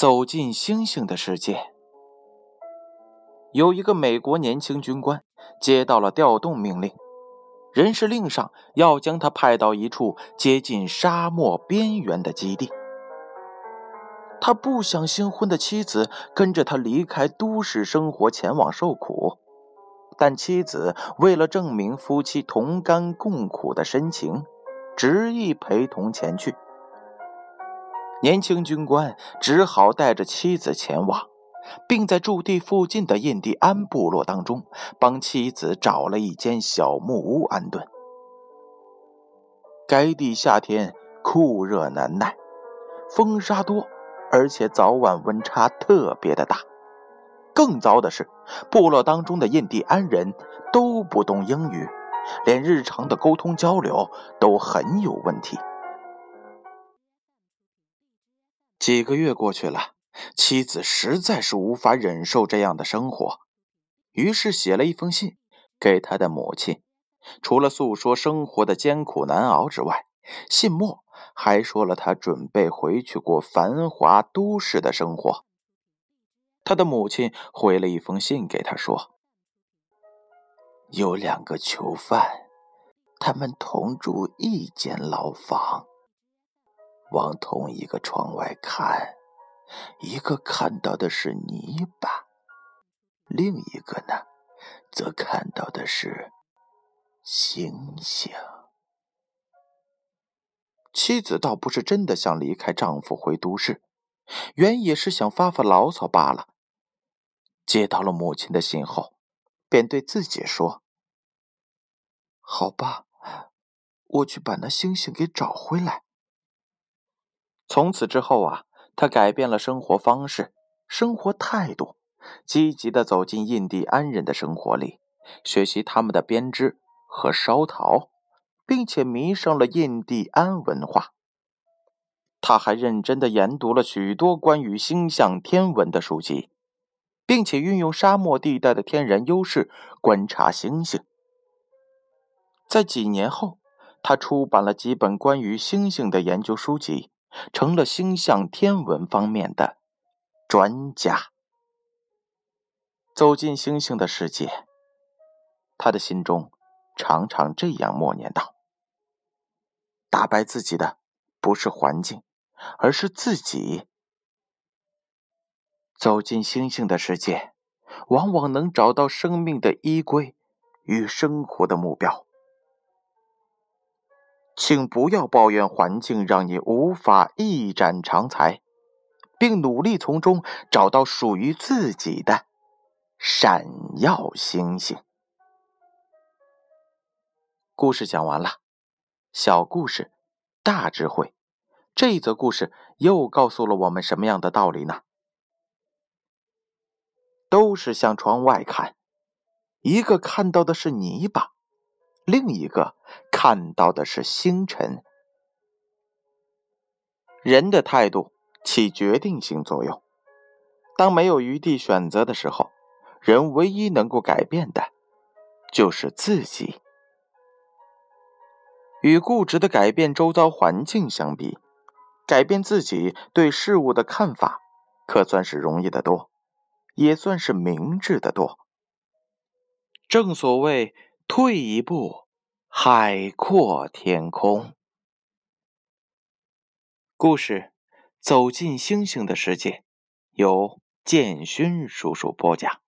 走进星星的世界。有一个美国年轻军官接到了调动命令，人事令上要将他派到一处接近沙漠边缘的基地。他不想新婚的妻子跟着他离开都市生活前往受苦，但妻子为了证明夫妻同甘共苦的深情，执意陪同前去。年轻军官只好带着妻子前往，并在驻地附近的印第安部落当中帮妻子找了一间小木屋安顿。该地夏天酷热难耐，风沙多，而且早晚温差特别的大。更糟的是，部落当中的印第安人都不懂英语，连日常的沟通交流都很有问题。几个月过去了，妻子实在是无法忍受这样的生活，于是写了一封信给他的母亲。除了诉说生活的艰苦难熬之外，信末还说了他准备回去过繁华都市的生活。他的母亲回了一封信给他说：“有两个囚犯，他们同住一间牢房。”往同一个窗外看，一个看到的是泥巴，另一个呢，则看到的是星星。妻子倒不是真的想离开丈夫回都市，原也是想发发牢骚罢了。接到了母亲的信后，便对自己说：“好吧，我去把那星星给找回来。”从此之后啊，他改变了生活方式、生活态度，积极的走进印第安人的生活里，学习他们的编织和烧陶，并且迷上了印第安文化。他还认真的研读了许多关于星象天文的书籍，并且运用沙漠地带的天然优势观察星星。在几年后，他出版了几本关于星星的研究书籍。成了星象天文方面的专家。走进星星的世界，他的心中常常这样默念道：“打败自己的不是环境，而是自己。”走进星星的世界，往往能找到生命的依归与生活的目标。请不要抱怨环境让你无法一展长才，并努力从中找到属于自己的闪耀星星。故事讲完了，小故事，大智慧。这一则故事又告诉了我们什么样的道理呢？都是向窗外看，一个看到的是泥巴。另一个看到的是星辰。人的态度起决定性作用。当没有余地选择的时候，人唯一能够改变的，就是自己。与固执的改变周遭环境相比，改变自己对事物的看法，可算是容易得多，也算是明智的多。正所谓。退一步，海阔天空。故事：走进星星的世界，由建勋叔叔播讲。